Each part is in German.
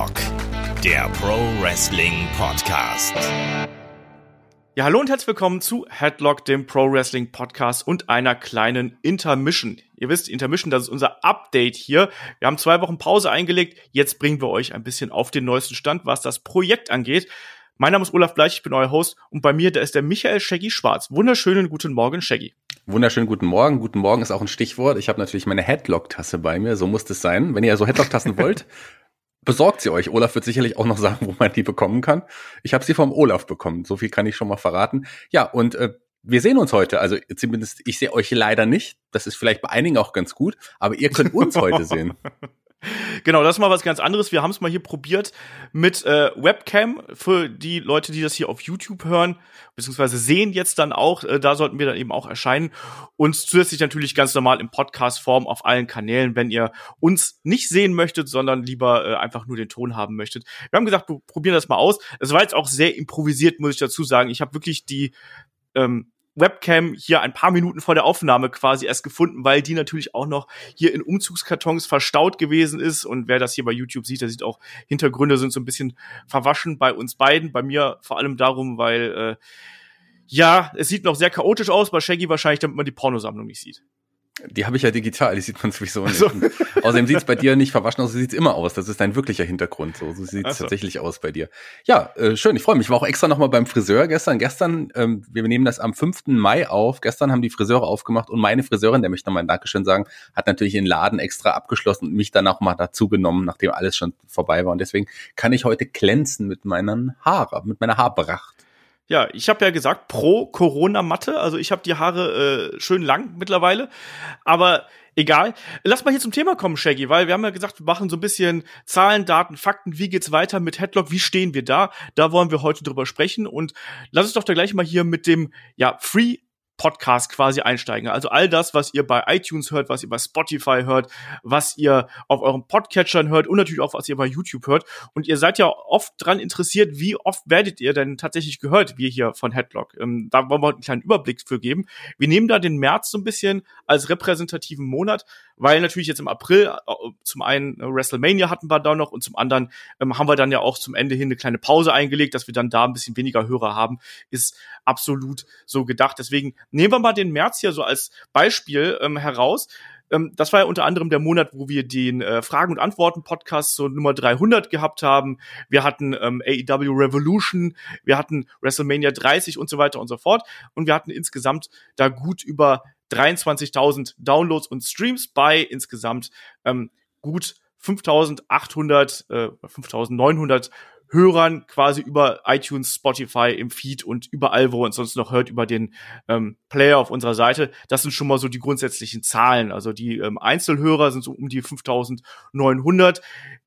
Headlock, der Pro Wrestling Podcast. Ja, hallo und herzlich willkommen zu Headlock, dem Pro Wrestling Podcast und einer kleinen Intermission. Ihr wisst, Intermission, das ist unser Update hier. Wir haben zwei Wochen Pause eingelegt. Jetzt bringen wir euch ein bisschen auf den neuesten Stand, was das Projekt angeht. Mein Name ist Olaf Bleich, ich bin euer Host und bei mir, da ist der Michael Shaggy Schwarz. Wunderschönen guten Morgen, Shaggy. Wunderschönen guten Morgen. Guten Morgen ist auch ein Stichwort. Ich habe natürlich meine Headlock-Tasse bei mir, so muss es sein. Wenn ihr also Headlock-Tassen wollt, besorgt sie euch. Olaf wird sicherlich auch noch sagen, wo man die bekommen kann. Ich habe sie vom Olaf bekommen, so viel kann ich schon mal verraten. Ja, und äh, wir sehen uns heute. Also zumindest, ich sehe euch leider nicht. Das ist vielleicht bei einigen auch ganz gut, aber ihr könnt uns heute sehen. Genau, das ist mal was ganz anderes. Wir haben es mal hier probiert mit äh, Webcam für die Leute, die das hier auf YouTube hören, beziehungsweise sehen jetzt dann auch. Äh, da sollten wir dann eben auch erscheinen. Und zusätzlich natürlich ganz normal in Podcast-Form auf allen Kanälen, wenn ihr uns nicht sehen möchtet, sondern lieber äh, einfach nur den Ton haben möchtet. Wir haben gesagt, wir probieren das mal aus. Es war jetzt auch sehr improvisiert, muss ich dazu sagen. Ich habe wirklich die ähm, Webcam hier ein paar Minuten vor der Aufnahme quasi erst gefunden, weil die natürlich auch noch hier in Umzugskartons verstaut gewesen ist. Und wer das hier bei YouTube sieht, der sieht auch, Hintergründe sind so ein bisschen verwaschen bei uns beiden. Bei mir vor allem darum, weil äh, ja, es sieht noch sehr chaotisch aus, bei Shaggy wahrscheinlich, damit man die Pornosammlung nicht sieht. Die habe ich ja digital, die sieht man sowieso nicht. So. Außerdem sieht es bei dir nicht verwaschen aus, so sieht immer aus. Das ist dein wirklicher Hintergrund. So, so sieht es so. tatsächlich aus bei dir. Ja, äh, schön, ich freue mich. Ich war auch extra nochmal beim Friseur gestern. Gestern, ähm, wir nehmen das am 5. Mai auf. Gestern haben die Friseure aufgemacht und meine Friseurin, der möchte nochmal ein Dankeschön sagen, hat natürlich den Laden extra abgeschlossen und mich dann auch mal dazu genommen, nachdem alles schon vorbei war. Und deswegen kann ich heute glänzen mit meinen Haaren, mit meiner Haarpracht. Ja, ich habe ja gesagt, pro Corona-Matte. Also ich habe die Haare äh, schön lang mittlerweile. Aber egal. Lass mal hier zum Thema kommen, Shaggy, weil wir haben ja gesagt, wir machen so ein bisschen Zahlen, Daten, Fakten. Wie geht's weiter mit Headlock? Wie stehen wir da? Da wollen wir heute drüber sprechen. Und lass uns doch da gleich mal hier mit dem ja, Free Podcast quasi einsteigen. Also all das, was ihr bei iTunes hört, was ihr bei Spotify hört, was ihr auf euren Podcatchern hört und natürlich auch, was ihr bei YouTube hört. Und ihr seid ja oft dran interessiert, wie oft werdet ihr denn tatsächlich gehört, wir hier von Headlock. Ähm, da wollen wir einen kleinen Überblick für geben. Wir nehmen da den März so ein bisschen als repräsentativen Monat, weil natürlich jetzt im April äh, zum einen äh, WrestleMania hatten wir da noch und zum anderen ähm, haben wir dann ja auch zum Ende hin eine kleine Pause eingelegt, dass wir dann da ein bisschen weniger Hörer haben, ist absolut so gedacht. Deswegen nehmen wir mal den März hier so als Beispiel ähm, heraus. Ähm, das war ja unter anderem der Monat, wo wir den äh, Fragen- und Antworten-Podcast so Nummer 300 gehabt haben. Wir hatten ähm, AEW Revolution, wir hatten WrestleMania 30 und so weiter und so fort. Und wir hatten insgesamt da gut über 23.000 Downloads und Streams bei insgesamt ähm, gut 5.800, äh, 5.900 Hörern quasi über iTunes, Spotify im Feed und überall, wo ihr uns sonst noch hört, über den ähm, Player auf unserer Seite. Das sind schon mal so die grundsätzlichen Zahlen. Also die ähm, Einzelhörer sind so um die 5900.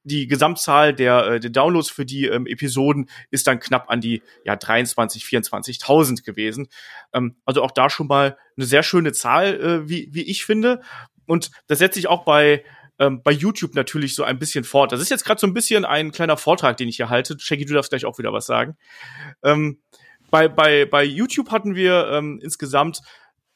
Die Gesamtzahl der, äh, der Downloads für die ähm, Episoden ist dann knapp an die ja 23, 24.000 gewesen. Ähm, also auch da schon mal eine sehr schöne Zahl, äh, wie, wie ich finde. Und das setzt sich auch bei ähm, bei YouTube natürlich so ein bisschen fort. Das ist jetzt gerade so ein bisschen ein kleiner Vortrag, den ich hier halte. Shaggy, du darfst gleich auch wieder was sagen. Ähm, bei, bei, bei YouTube hatten wir ähm, insgesamt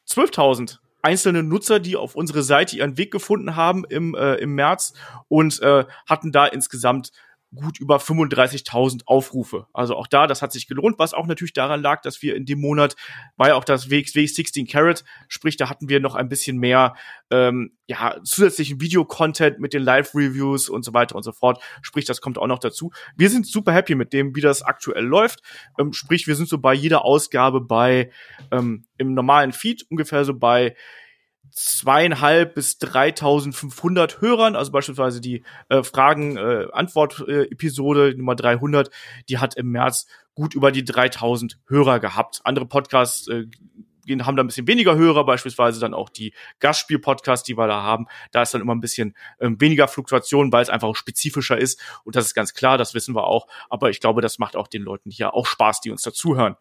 12.000 einzelne Nutzer, die auf unsere Seite ihren Weg gefunden haben im, äh, im März und äh, hatten da insgesamt gut über 35.000 Aufrufe. Also auch da, das hat sich gelohnt, was auch natürlich daran lag, dass wir in dem Monat, war ja auch das WXW 16 Carat, sprich, da hatten wir noch ein bisschen mehr ähm, ja, zusätzlichen Videocontent mit den Live-Reviews und so weiter und so fort. Sprich, das kommt auch noch dazu. Wir sind super happy mit dem, wie das aktuell läuft. Ähm, sprich, wir sind so bei jeder Ausgabe bei ähm, im normalen Feed ungefähr so bei zweieinhalb bis 3.500 Hörern, also beispielsweise die äh, Fragen-Antwort-Episode äh, Nummer 300, die hat im März gut über die 3.000 Hörer gehabt. Andere Podcasts äh, haben da ein bisschen weniger Hörer, beispielsweise dann auch die Gastspiel-Podcasts, die wir da haben. Da ist dann immer ein bisschen ähm, weniger Fluktuation, weil es einfach spezifischer ist. Und das ist ganz klar, das wissen wir auch. Aber ich glaube, das macht auch den Leuten hier auch Spaß, die uns dazuhören.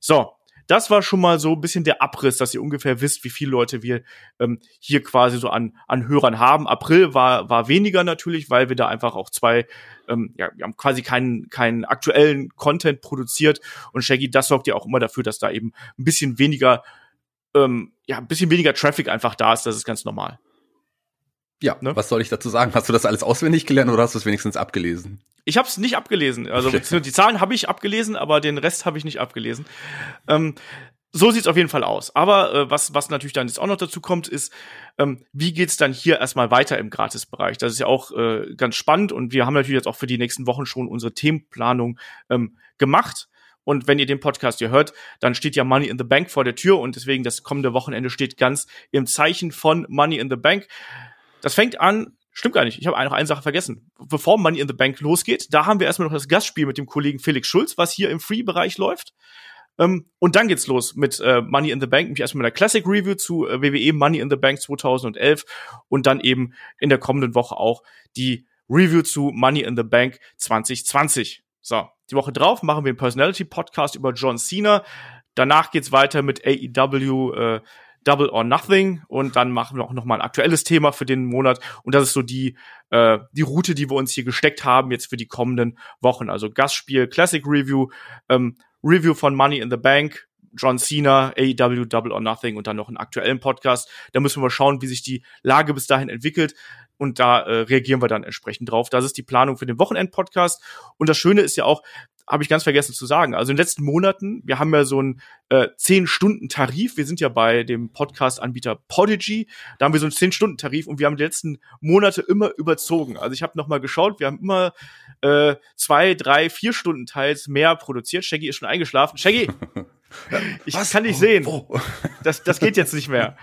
So, das war schon mal so ein bisschen der Abriss, dass ihr ungefähr wisst, wie viele Leute wir ähm, hier quasi so an, an Hörern haben. April war, war weniger natürlich, weil wir da einfach auch zwei, ähm, ja, wir haben quasi keinen, keinen aktuellen Content produziert. Und Shaggy, das sorgt ja auch immer dafür, dass da eben ein bisschen weniger, ähm, ja, ein bisschen weniger Traffic einfach da ist. Das ist ganz normal. Ja, ne? was soll ich dazu sagen? Hast du das alles auswendig gelernt oder hast du es wenigstens abgelesen? Ich habe es nicht abgelesen. Also die Zahlen habe ich abgelesen, aber den Rest habe ich nicht abgelesen. Ähm, so sieht's auf jeden Fall aus. Aber äh, was, was natürlich dann jetzt auch noch dazu kommt, ist, ähm, wie geht's dann hier erstmal weiter im Gratisbereich? Das ist ja auch äh, ganz spannend und wir haben natürlich jetzt auch für die nächsten Wochen schon unsere Themenplanung ähm, gemacht. Und wenn ihr den Podcast hier hört, dann steht ja Money in the Bank vor der Tür und deswegen das kommende Wochenende steht ganz im Zeichen von Money in the Bank. Das fängt an Stimmt gar nicht. Ich habe noch eine Sache vergessen. Bevor Money in the Bank losgeht, da haben wir erstmal noch das Gastspiel mit dem Kollegen Felix Schulz, was hier im Free-Bereich läuft. Ähm, und dann geht's los mit äh, Money in the Bank, nämlich erstmal mit einer Classic Review zu äh, WWE Money in the Bank 2011 und dann eben in der kommenden Woche auch die Review zu Money in the Bank 2020. So, die Woche drauf machen wir einen Personality Podcast über John Cena. Danach geht's weiter mit AEW äh, Double or Nothing und dann machen wir auch noch mal ein aktuelles Thema für den Monat und das ist so die äh, die Route, die wir uns hier gesteckt haben jetzt für die kommenden Wochen. Also Gastspiel, Classic Review, ähm, Review von Money in the Bank, John Cena, AEW Double or Nothing und dann noch einen aktuellen Podcast. Da müssen wir mal schauen, wie sich die Lage bis dahin entwickelt. Und da äh, reagieren wir dann entsprechend drauf. Das ist die Planung für den Wochenend-Podcast. Und das Schöne ist ja auch, habe ich ganz vergessen zu sagen. Also in den letzten Monaten, wir haben ja so einen äh, 10-Stunden-Tarif. Wir sind ja bei dem Podcast-Anbieter Podigy. Da haben wir so einen 10-Stunden-Tarif und wir haben die letzten Monate immer überzogen. Also ich habe noch mal geschaut, wir haben immer äh, zwei, drei, vier Stunden teils mehr produziert. Shaggy ist schon eingeschlafen. Shaggy, ich Was? kann dich sehen. Oh. Das, das geht jetzt nicht mehr.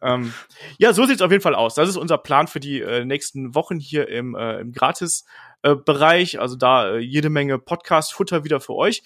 Ähm, ja, so sieht's auf jeden Fall aus. Das ist unser Plan für die äh, nächsten Wochen hier im, äh, im Gratis-Bereich. Äh, also da äh, jede Menge Podcast-Futter wieder für euch.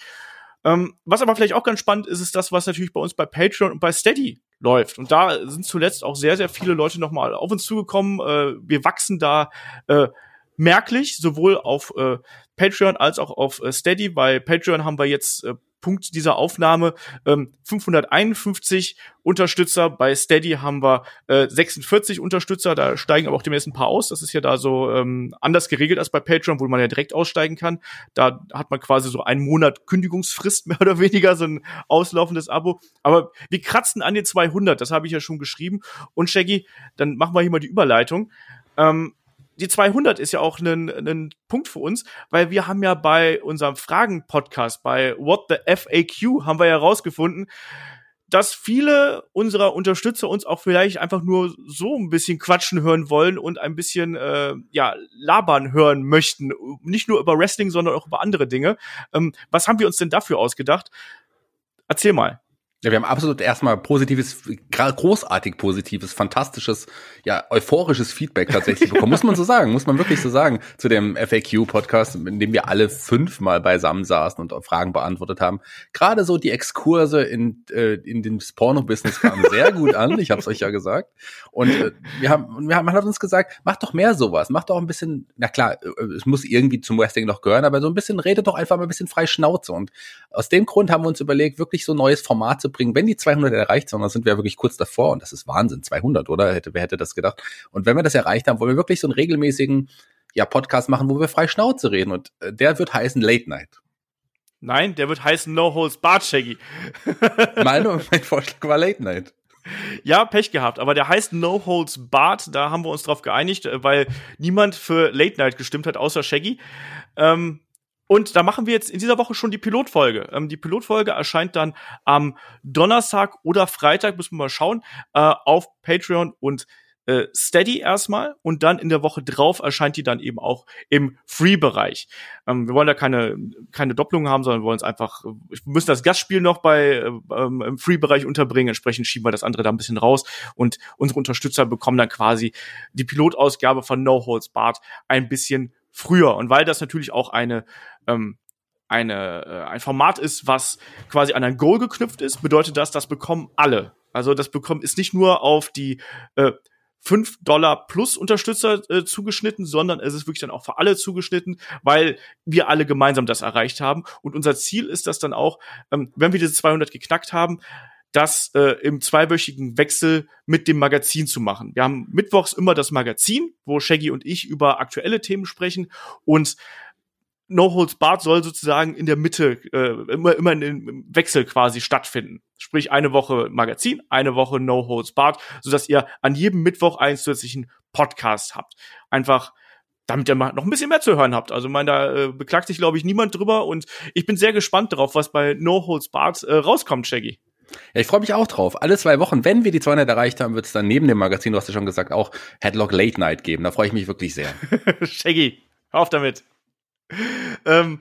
Ähm, was aber vielleicht auch ganz spannend ist, ist das, was natürlich bei uns bei Patreon und bei Steady läuft. Und da sind zuletzt auch sehr, sehr viele Leute nochmal auf uns zugekommen. Äh, wir wachsen da äh, merklich, sowohl auf äh, Patreon als auch auf äh, Steady. Bei Patreon haben wir jetzt äh, Punkt dieser Aufnahme ähm, 551 Unterstützer. Bei Steady haben wir äh, 46 Unterstützer. Da steigen aber auch demnächst ein paar aus. Das ist ja da so ähm, anders geregelt als bei Patreon, wo man ja direkt aussteigen kann. Da hat man quasi so einen Monat Kündigungsfrist mehr oder weniger, so ein auslaufendes Abo. Aber wir kratzen an den 200. Das habe ich ja schon geschrieben. Und Shaggy, dann machen wir hier mal die Überleitung. Ähm, die 200 ist ja auch ein, ein Punkt für uns, weil wir haben ja bei unserem Fragen-Podcast, bei What the FAQ, haben wir ja rausgefunden, dass viele unserer Unterstützer uns auch vielleicht einfach nur so ein bisschen quatschen hören wollen und ein bisschen äh, ja labern hören möchten, nicht nur über Wrestling, sondern auch über andere Dinge. Ähm, was haben wir uns denn dafür ausgedacht? Erzähl mal. Ja, wir haben absolut erstmal positives, großartig positives, fantastisches, ja, euphorisches Feedback tatsächlich bekommen. muss man so sagen, muss man wirklich so sagen, zu dem FAQ-Podcast, in dem wir alle fünfmal beisammen saßen und Fragen beantwortet haben. Gerade so die Exkurse in, äh, in den Porno-Business kamen sehr gut an, ich habe es euch ja gesagt. Und äh, wir haben, wir haben, man hat uns gesagt, macht doch mehr sowas, macht doch ein bisschen, na klar, äh, es muss irgendwie zum Wrestling noch gehören, aber so ein bisschen, redet doch einfach mal ein bisschen frei Schnauze. Und aus dem Grund haben wir uns überlegt, wirklich so ein neues Format zu bringen, wenn die 200 erreicht sind, dann sind wir ja wirklich kurz davor und das ist Wahnsinn, 200, oder? Hätte, wer hätte das gedacht? Und wenn wir das erreicht haben, wollen wir wirklich so einen regelmäßigen ja, Podcast machen, wo wir frei Schnauze reden und äh, der wird heißen Late Night. Nein, der wird heißen No Holes Bart Shaggy. mein, mein Vorschlag war Late Night. Ja, Pech gehabt, aber der heißt No Holds Bart, da haben wir uns drauf geeinigt, äh, weil niemand für Late Night gestimmt hat, außer Shaggy. Ähm, und da machen wir jetzt in dieser Woche schon die Pilotfolge. Ähm, die Pilotfolge erscheint dann am Donnerstag oder Freitag, müssen wir mal schauen, äh, auf Patreon und äh, Steady erstmal und dann in der Woche drauf erscheint die dann eben auch im Free-Bereich. Ähm, wir wollen da keine, keine Doppelung haben, sondern wir wollen es einfach, wir müssen das Gastspiel noch bei ähm, im Free-Bereich unterbringen, entsprechend schieben wir das andere da ein bisschen raus und unsere Unterstützer bekommen dann quasi die Pilotausgabe von No Holds Barred ein bisschen früher. Und weil das natürlich auch eine ähm, eine, äh, ein Format ist, was quasi an ein Goal geknüpft ist, bedeutet das, das bekommen alle. Also das bekommt ist nicht nur auf die äh, 5 Dollar plus Unterstützer äh, zugeschnitten, sondern es ist wirklich dann auch für alle zugeschnitten, weil wir alle gemeinsam das erreicht haben. Und unser Ziel ist das dann auch, ähm, wenn wir diese 200 geknackt haben, das äh, im zweiwöchigen Wechsel mit dem Magazin zu machen. Wir haben mittwochs immer das Magazin, wo Shaggy und ich über aktuelle Themen sprechen und No Holds Barred soll sozusagen in der Mitte äh, immer immer im Wechsel quasi stattfinden. Sprich eine Woche Magazin, eine Woche No Holds Barred, so dass ihr an jedem Mittwoch einen zusätzlichen Podcast habt. Einfach damit ihr mal noch ein bisschen mehr zu hören habt. Also, mein, da äh, beklagt sich, glaube ich, niemand drüber und ich bin sehr gespannt darauf, was bei No Holds Barred äh, rauskommt, Shaggy. Ja, ich freue mich auch drauf. Alle zwei Wochen, wenn wir die 200 erreicht haben, wird es dann neben dem Magazin, du hast ja schon gesagt, auch Headlock Late Night geben. Da freue ich mich wirklich sehr. Shaggy, auf damit. ähm,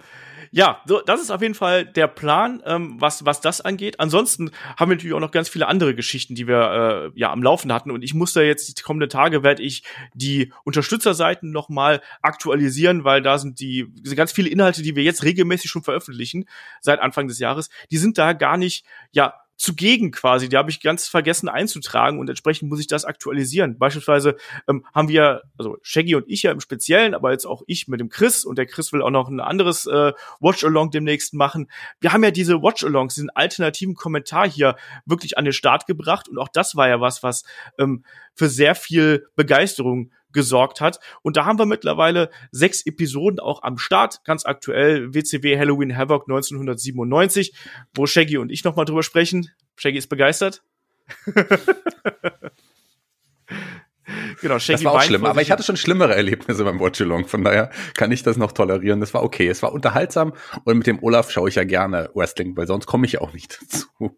ja, so, das ist auf jeden Fall der Plan, ähm, was, was das angeht. Ansonsten haben wir natürlich auch noch ganz viele andere Geschichten, die wir äh, ja am Laufen hatten. Und ich muss da jetzt die kommenden Tage werde ich die Unterstützerseiten nochmal aktualisieren, weil da sind die diese ganz viele Inhalte, die wir jetzt regelmäßig schon veröffentlichen seit Anfang des Jahres, die sind da gar nicht ja zugegen quasi. Die habe ich ganz vergessen einzutragen und entsprechend muss ich das aktualisieren. Beispielsweise ähm, haben wir, also Shaggy und ich ja im Speziellen, aber jetzt auch ich mit dem Chris und der Chris will auch noch ein anderes äh, Watch-Along demnächst machen. Wir haben ja diese Watch-Alongs, diesen alternativen Kommentar hier wirklich an den Start gebracht und auch das war ja was, was ähm, für sehr viel Begeisterung gesorgt hat. Und da haben wir mittlerweile sechs Episoden auch am Start, ganz aktuell WCW Halloween Havoc 1997, wo Shaggy und ich nochmal drüber sprechen. Shaggy ist begeistert. Genau, Shaggy das war auch schlimm, aber ich hatte schon schlimmere Erlebnisse beim Watchalong, von daher kann ich das noch tolerieren. Das war okay, es war unterhaltsam und mit dem Olaf schaue ich ja gerne Wrestling, weil sonst komme ich ja auch nicht dazu.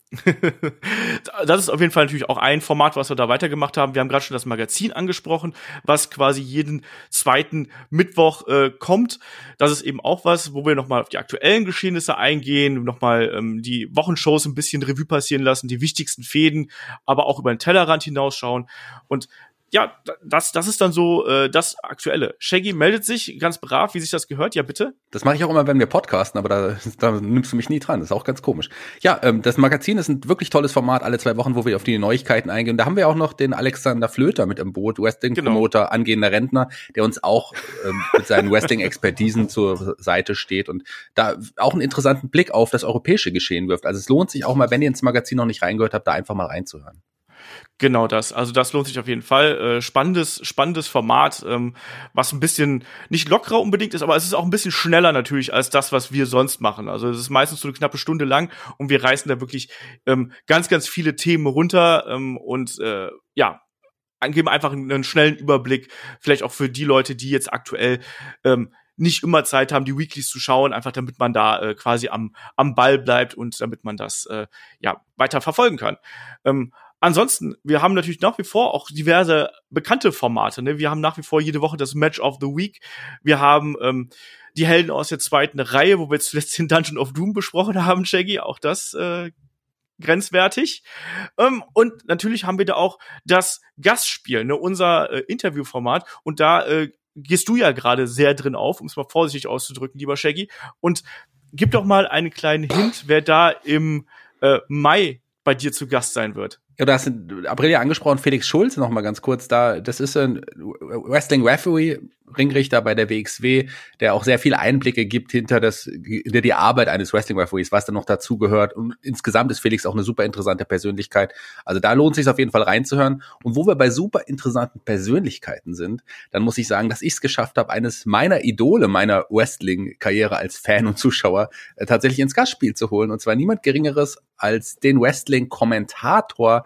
das ist auf jeden Fall natürlich auch ein Format, was wir da weitergemacht haben. Wir haben gerade schon das Magazin angesprochen, was quasi jeden zweiten Mittwoch äh, kommt. Das ist eben auch was, wo wir nochmal auf die aktuellen Geschehnisse eingehen, nochmal ähm, die Wochenshows ein bisschen Revue passieren lassen, die wichtigsten Fäden, aber auch über den Tellerrand hinausschauen. Und ja, das, das ist dann so äh, das Aktuelle. Shaggy meldet sich ganz brav, wie sich das gehört. Ja, bitte. Das mache ich auch immer, wenn wir podcasten, aber da, da nimmst du mich nie dran. Das ist auch ganz komisch. Ja, ähm, das Magazin ist ein wirklich tolles Format, alle zwei Wochen, wo wir auf die Neuigkeiten eingehen. Da haben wir auch noch den Alexander Flöter mit im Boot, Wrestling-Promoter, genau. angehender Rentner, der uns auch ähm, mit seinen Wrestling-Expertisen zur Seite steht und da auch einen interessanten Blick auf das europäische Geschehen wirft. Also es lohnt sich auch mal, wenn ihr ins Magazin noch nicht reingehört habt, da einfach mal reinzuhören. Genau das. Also das lohnt sich auf jeden Fall. Äh, spannendes, spannendes Format, ähm, was ein bisschen nicht lockerer unbedingt ist, aber es ist auch ein bisschen schneller natürlich als das, was wir sonst machen. Also es ist meistens so eine knappe Stunde lang und wir reißen da wirklich ähm, ganz, ganz viele Themen runter ähm, und äh, ja, geben einfach einen schnellen Überblick, vielleicht auch für die Leute, die jetzt aktuell ähm, nicht immer Zeit haben, die Weeklies zu schauen, einfach damit man da äh, quasi am, am Ball bleibt und damit man das äh, ja weiter verfolgen kann. Ähm, Ansonsten, wir haben natürlich nach wie vor auch diverse bekannte Formate. Ne? Wir haben nach wie vor jede Woche das Match of the Week. Wir haben ähm, die Helden aus der zweiten Reihe, wo wir zuletzt den Dungeon of Doom besprochen haben, Shaggy. Auch das äh, grenzwertig. Ähm, und natürlich haben wir da auch das Gastspiel, ne? unser äh, Interviewformat. Und da äh, gehst du ja gerade sehr drin auf, um es mal vorsichtig auszudrücken, lieber Shaggy. Und gib doch mal einen kleinen Hint, wer da im äh, Mai bei dir zu Gast sein wird. Ja, du hast Aprilia angesprochen, Felix Schulz noch mal ganz kurz da. Das ist ein Wrestling Referee, Ringrichter bei der WXW, der auch sehr viele Einblicke gibt hinter das, hinter die Arbeit eines Wrestling Referees, was da noch dazugehört. Und insgesamt ist Felix auch eine super interessante Persönlichkeit. Also da lohnt es sich auf jeden Fall reinzuhören. Und wo wir bei super interessanten Persönlichkeiten sind, dann muss ich sagen, dass ich es geschafft habe, eines meiner Idole meiner Wrestling-Karriere als Fan und Zuschauer äh, tatsächlich ins Gastspiel zu holen. Und zwar niemand Geringeres als den Wrestling-Kommentator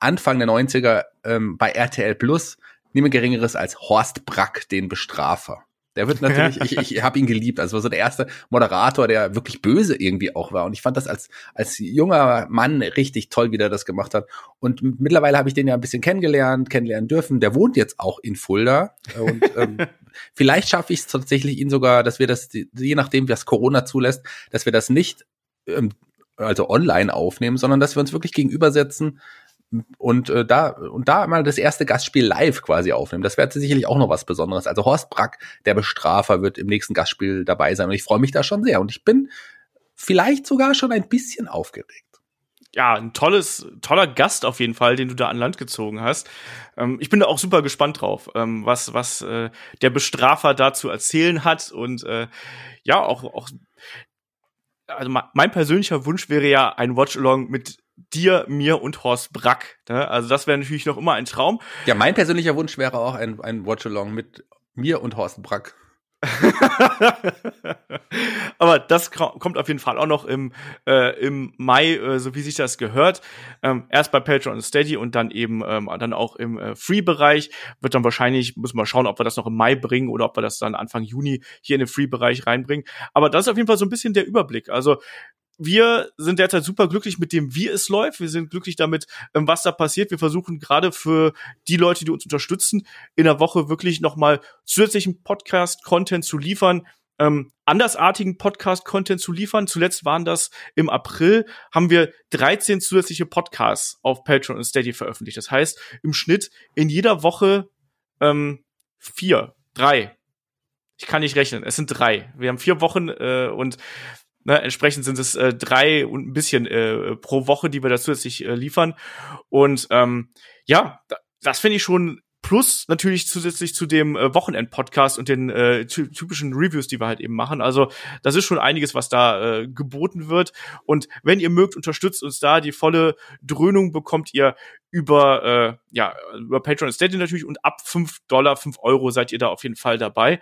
Anfang der 90er ähm, bei RTL Plus, niemand Geringeres als Horst Brack, den Bestrafer. Der wird natürlich, ich, ich habe ihn geliebt. Also war so der erste Moderator, der wirklich böse irgendwie auch war. Und ich fand das als, als junger Mann richtig toll, wie der das gemacht hat. Und mittlerweile habe ich den ja ein bisschen kennengelernt, kennenlernen dürfen. Der wohnt jetzt auch in Fulda. Und ähm, vielleicht schaffe ich es tatsächlich ihn sogar, dass wir das, je nachdem, was Corona zulässt, dass wir das nicht ähm, also online aufnehmen, sondern dass wir uns wirklich gegenübersetzen, und äh, da und da mal das erste Gastspiel live quasi aufnehmen. Das wäre sicherlich auch noch was Besonderes. Also Horst Brack, der Bestrafer, wird im nächsten Gastspiel dabei sein und ich freue mich da schon sehr und ich bin vielleicht sogar schon ein bisschen aufgeregt. Ja, ein tolles, toller Gast auf jeden Fall, den du da an Land gezogen hast. Ähm, ich bin da auch super gespannt drauf, ähm, was was äh, der Bestrafer da zu erzählen hat und äh, ja auch auch also mein persönlicher Wunsch wäre ja ein Watch-Along mit dir, mir und Horst Brack. Ne? Also das wäre natürlich noch immer ein Traum. Ja, mein persönlicher Wunsch wäre auch ein, ein Watch-Along mit mir und Horst Brack. Aber das kommt auf jeden Fall auch noch im, äh, im Mai, äh, so wie sich das gehört. Ähm, erst bei Patreon und Steady und dann eben ähm, dann auch im äh, Free-Bereich. Wird dann wahrscheinlich, muss man schauen, ob wir das noch im Mai bringen oder ob wir das dann Anfang Juni hier in den Free-Bereich reinbringen. Aber das ist auf jeden Fall so ein bisschen der Überblick. Also wir sind derzeit super glücklich mit dem, wie es läuft. Wir sind glücklich damit, ähm, was da passiert. Wir versuchen gerade für die Leute, die uns unterstützen, in der Woche wirklich nochmal zusätzlichen Podcast-Content zu liefern, ähm, andersartigen Podcast-Content zu liefern. Zuletzt waren das im April, haben wir 13 zusätzliche Podcasts auf Patreon und Steady veröffentlicht. Das heißt, im Schnitt in jeder Woche ähm, vier, drei. Ich kann nicht rechnen, es sind drei. Wir haben vier Wochen äh, und Ne, entsprechend sind es äh, drei und ein bisschen äh, pro Woche, die wir da zusätzlich äh, liefern. Und ähm, ja, das finde ich schon plus natürlich zusätzlich zu dem äh, Wochenend-Podcast und den äh, typischen Reviews, die wir halt eben machen. Also das ist schon einiges, was da äh, geboten wird. Und wenn ihr mögt, unterstützt uns da. Die volle Dröhnung bekommt ihr über äh, ja über Patreon und Steady natürlich und ab fünf Dollar, fünf Euro seid ihr da auf jeden Fall dabei.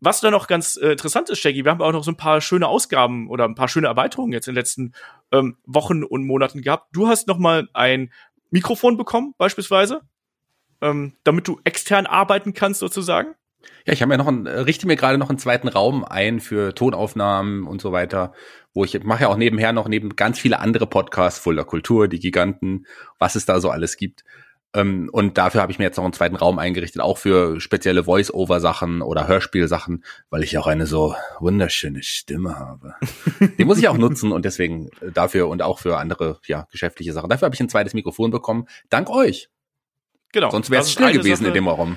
Was da noch ganz äh, interessant ist, Shaggy, wir haben auch noch so ein paar schöne Ausgaben oder ein paar schöne Erweiterungen jetzt in den letzten ähm, Wochen und Monaten gehabt. Du hast noch mal ein Mikrofon bekommen, beispielsweise, ähm, damit du extern arbeiten kannst, sozusagen. Ja, ich habe ja noch einen, äh, richte mir gerade noch einen zweiten Raum ein für Tonaufnahmen und so weiter, wo ich mache ja auch nebenher noch neben ganz viele andere Podcasts, Fuller Kultur, die Giganten, was es da so alles gibt. Ähm, und dafür habe ich mir jetzt noch einen zweiten Raum eingerichtet, auch für spezielle Voice-Over-Sachen oder Hörspielsachen, weil ich auch eine so wunderschöne Stimme habe. Die muss ich auch nutzen und deswegen äh, dafür und auch für andere ja, geschäftliche Sachen. Dafür habe ich ein zweites Mikrofon bekommen. Dank euch. Genau. Sonst wäre es still gewesen Sache, in dem Raum.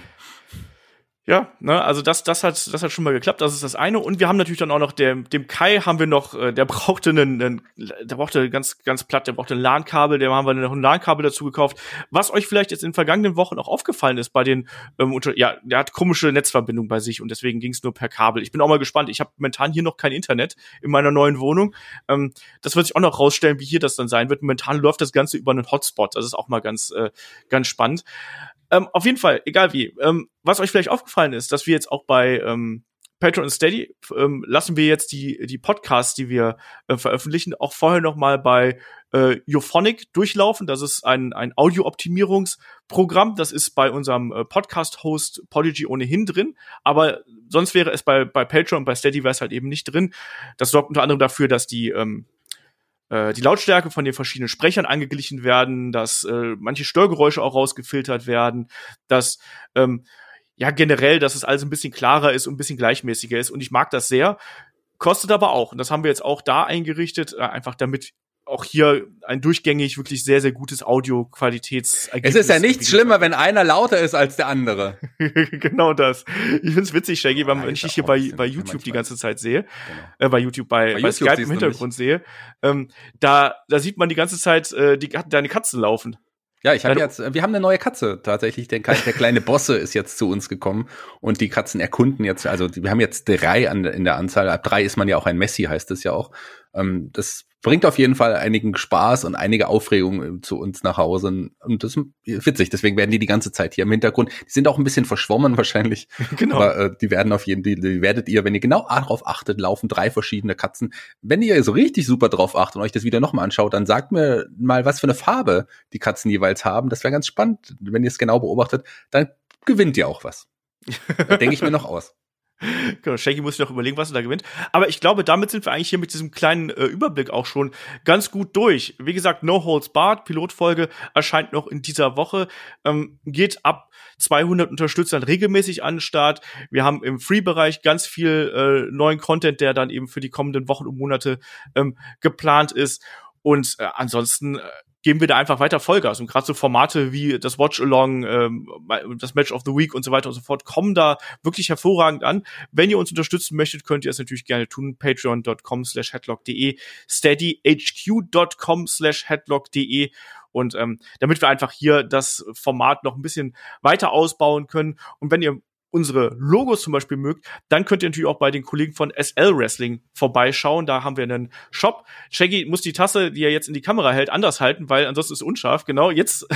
Ja, ne, also das, das hat, das hat schon mal geklappt. Das ist das eine. Und wir haben natürlich dann auch noch dem, dem Kai haben wir noch, äh, der brauchte einen, einen der brauchte ganz, ganz platt, der brauchte ein LAN-Kabel, dem haben wir noch ein LAN-Kabel dazu gekauft. Was euch vielleicht jetzt in den vergangenen Wochen auch aufgefallen ist bei den, ähm, unter, ja, der hat komische Netzverbindung bei sich und deswegen ging es nur per Kabel. Ich bin auch mal gespannt. Ich habe momentan hier noch kein Internet in meiner neuen Wohnung. Ähm, das wird sich auch noch rausstellen, wie hier das dann sein wird. Momentan läuft das Ganze über einen Hotspot. Das ist auch mal ganz, äh, ganz spannend. Ähm, auf jeden Fall, egal wie. Ähm, was euch vielleicht aufgefallen ist, dass wir jetzt auch bei ähm, Patreon und Steady ähm, lassen wir jetzt die die Podcasts, die wir äh, veröffentlichen, auch vorher noch mal bei äh, Euphonic durchlaufen. Das ist ein ein Audio-Optimierungsprogramm. Das ist bei unserem äh, Podcast-Host Podigy ohnehin drin, aber sonst wäre es bei bei Patreon und bei Steady wäre es halt eben nicht drin. Das sorgt unter anderem dafür, dass die ähm, äh, die Lautstärke von den verschiedenen Sprechern angeglichen werden, dass äh, manche Störgeräusche auch rausgefiltert werden, dass ähm, ja generell, dass es alles ein bisschen klarer ist und ein bisschen gleichmäßiger ist. Und ich mag das sehr. Kostet aber auch. Und das haben wir jetzt auch da eingerichtet, äh, einfach damit auch hier ein durchgängig wirklich sehr, sehr gutes Audioqualitätsergebnis. Es ist ja nichts schlimmer, wenn einer lauter ist als der andere. genau das. Ich find's witzig, Shaggy, wenn, wenn ich dich hier bei, bei YouTube die ganze Zeit sehe, genau. äh, bei YouTube, bei, bei, bei YouTube Skype im Hintergrund sehe, ähm, da, da sieht man die ganze Zeit äh, die, deine Katzen laufen. Ja, ich habe jetzt, wir haben eine neue Katze tatsächlich. Der, der kleine Bosse ist jetzt zu uns gekommen und die Katzen erkunden jetzt, also wir haben jetzt drei an, in der Anzahl. Ab drei ist man ja auch ein Messi, heißt es ja auch. Ähm, das bringt auf jeden Fall einigen Spaß und einige Aufregung äh, zu uns nach Hause. Und das ist witzig, deswegen werden die die ganze Zeit hier im Hintergrund. Die sind auch ein bisschen verschwommen wahrscheinlich. Genau. Aber äh, die werden auf jeden Fall, die werdet ihr, wenn ihr genau darauf achtet, laufen drei verschiedene Katzen. Wenn ihr so richtig super drauf achtet und euch das wieder nochmal anschaut, dann sagt mir mal, was für eine Farbe die Katzen jeweils haben. Das wäre ganz spannend. Wenn ihr es genau beobachtet, dann gewinnt ihr auch was. denke ich mir noch aus. Genau, Shaggy muss sich noch überlegen, was er da gewinnt. Aber ich glaube, damit sind wir eigentlich hier mit diesem kleinen äh, Überblick auch schon ganz gut durch. Wie gesagt, No Holds Barred, Pilotfolge erscheint noch in dieser Woche, ähm, geht ab 200 Unterstützern regelmäßig an den Start. Wir haben im Free-Bereich ganz viel äh, neuen Content, der dann eben für die kommenden Wochen und Monate ähm, geplant ist. Und äh, ansonsten äh, geben wir da einfach weiter Vollgas. Und gerade so Formate wie das Watch-Along, ähm, das Match of the Week und so weiter und so fort kommen da wirklich hervorragend an. Wenn ihr uns unterstützen möchtet, könnt ihr es natürlich gerne tun. Patreon.com slash headlock.de, steadyhq.com slash headlock.de und ähm, damit wir einfach hier das Format noch ein bisschen weiter ausbauen können. Und wenn ihr unsere Logos zum Beispiel mögt, dann könnt ihr natürlich auch bei den Kollegen von SL Wrestling vorbeischauen. Da haben wir einen Shop. Shaggy muss die Tasse, die er jetzt in die Kamera hält, anders halten, weil ansonsten ist unscharf. Genau, jetzt.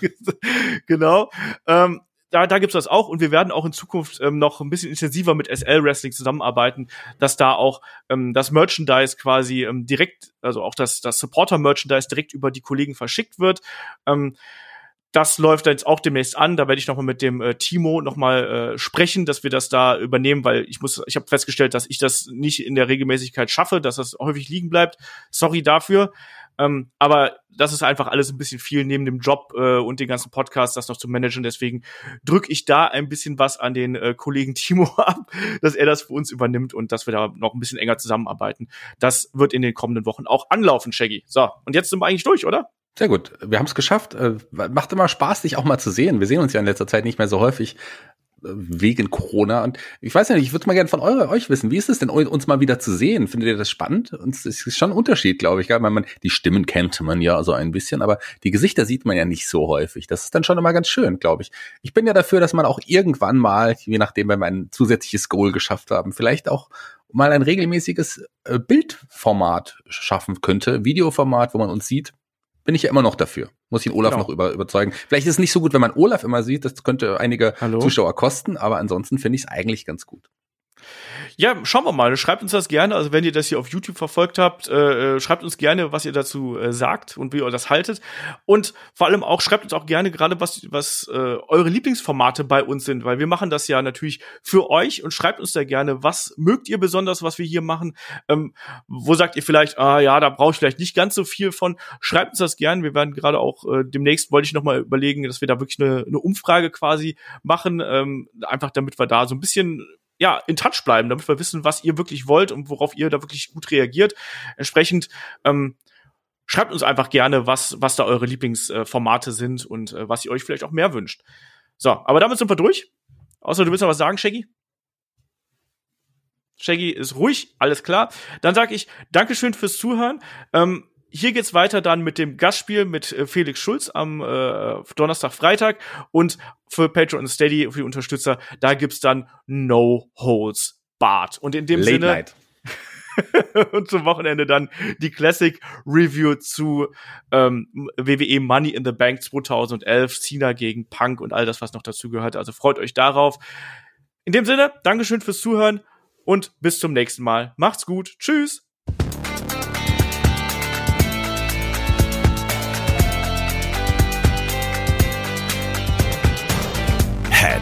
genau. Ähm, da, da gibt's das auch und wir werden auch in Zukunft ähm, noch ein bisschen intensiver mit SL Wrestling zusammenarbeiten, dass da auch ähm, das Merchandise quasi ähm, direkt, also auch das, das Supporter-Merchandise direkt über die Kollegen verschickt wird. Das läuft jetzt auch demnächst an. Da werde ich noch mal mit dem äh, Timo noch mal äh, sprechen, dass wir das da übernehmen, weil ich muss, ich habe festgestellt, dass ich das nicht in der Regelmäßigkeit schaffe, dass das häufig liegen bleibt. Sorry dafür. Ähm, aber das ist einfach alles ein bisschen viel neben dem Job äh, und den ganzen Podcasts, das noch zu managen. Deswegen drücke ich da ein bisschen was an den äh, Kollegen Timo ab, dass er das für uns übernimmt und dass wir da noch ein bisschen enger zusammenarbeiten. Das wird in den kommenden Wochen auch anlaufen, Shaggy. So, und jetzt sind wir eigentlich durch, oder? Sehr gut. Wir haben es geschafft. Äh, macht immer Spaß, dich auch mal zu sehen. Wir sehen uns ja in letzter Zeit nicht mehr so häufig äh, wegen Corona. Und ich weiß ja nicht, ich würde mal gerne von eure, euch wissen, wie ist es denn, uns mal wieder zu sehen? Findet ihr das spannend? Es ist schon ein Unterschied, glaube ich. Man, die Stimmen kennt man ja so ein bisschen, aber die Gesichter sieht man ja nicht so häufig. Das ist dann schon immer ganz schön, glaube ich. Ich bin ja dafür, dass man auch irgendwann mal, je nachdem, wenn wir ein zusätzliches Goal geschafft haben, vielleicht auch mal ein regelmäßiges äh, Bildformat schaffen könnte, Videoformat, wo man uns sieht bin ich ja immer noch dafür. Muss ich den Olaf genau. noch über, überzeugen. Vielleicht ist es nicht so gut, wenn man Olaf immer sieht, das könnte einige Hallo? Zuschauer kosten, aber ansonsten finde ich es eigentlich ganz gut. Ja, schauen wir mal. Schreibt uns das gerne. Also wenn ihr das hier auf YouTube verfolgt habt, äh, äh, schreibt uns gerne, was ihr dazu äh, sagt und wie ihr das haltet. Und vor allem auch schreibt uns auch gerne gerade, was, was äh, eure Lieblingsformate bei uns sind, weil wir machen das ja natürlich für euch und schreibt uns da gerne, was mögt ihr besonders, was wir hier machen. Ähm, wo sagt ihr vielleicht, ah ja, da brauche ich vielleicht nicht ganz so viel von. Schreibt uns das gerne. Wir werden gerade auch äh, demnächst wollte ich noch mal überlegen, dass wir da wirklich eine, eine Umfrage quasi machen, ähm, einfach damit wir da so ein bisschen ja, in Touch bleiben, damit wir wissen, was ihr wirklich wollt und worauf ihr da wirklich gut reagiert. Entsprechend ähm, schreibt uns einfach gerne, was, was da eure Lieblingsformate äh, sind und äh, was ihr euch vielleicht auch mehr wünscht. So, aber damit sind wir durch. Außer du willst noch was sagen, Shaggy? Shaggy ist ruhig, alles klar. Dann sage ich Dankeschön fürs Zuhören. Ähm, hier geht's weiter dann mit dem Gastspiel mit äh, Felix Schulz am äh, Donnerstag, Freitag und für Patreon und Steady, für die Unterstützer, da gibt's dann No Holds Barred. Und in dem Late Sinne Night. und zum Wochenende dann die Classic Review zu ähm, WWE Money in the Bank 2011, Cena gegen Punk und all das, was noch dazu gehört. Also freut euch darauf. In dem Sinne, Dankeschön fürs Zuhören und bis zum nächsten Mal. Macht's gut. Tschüss.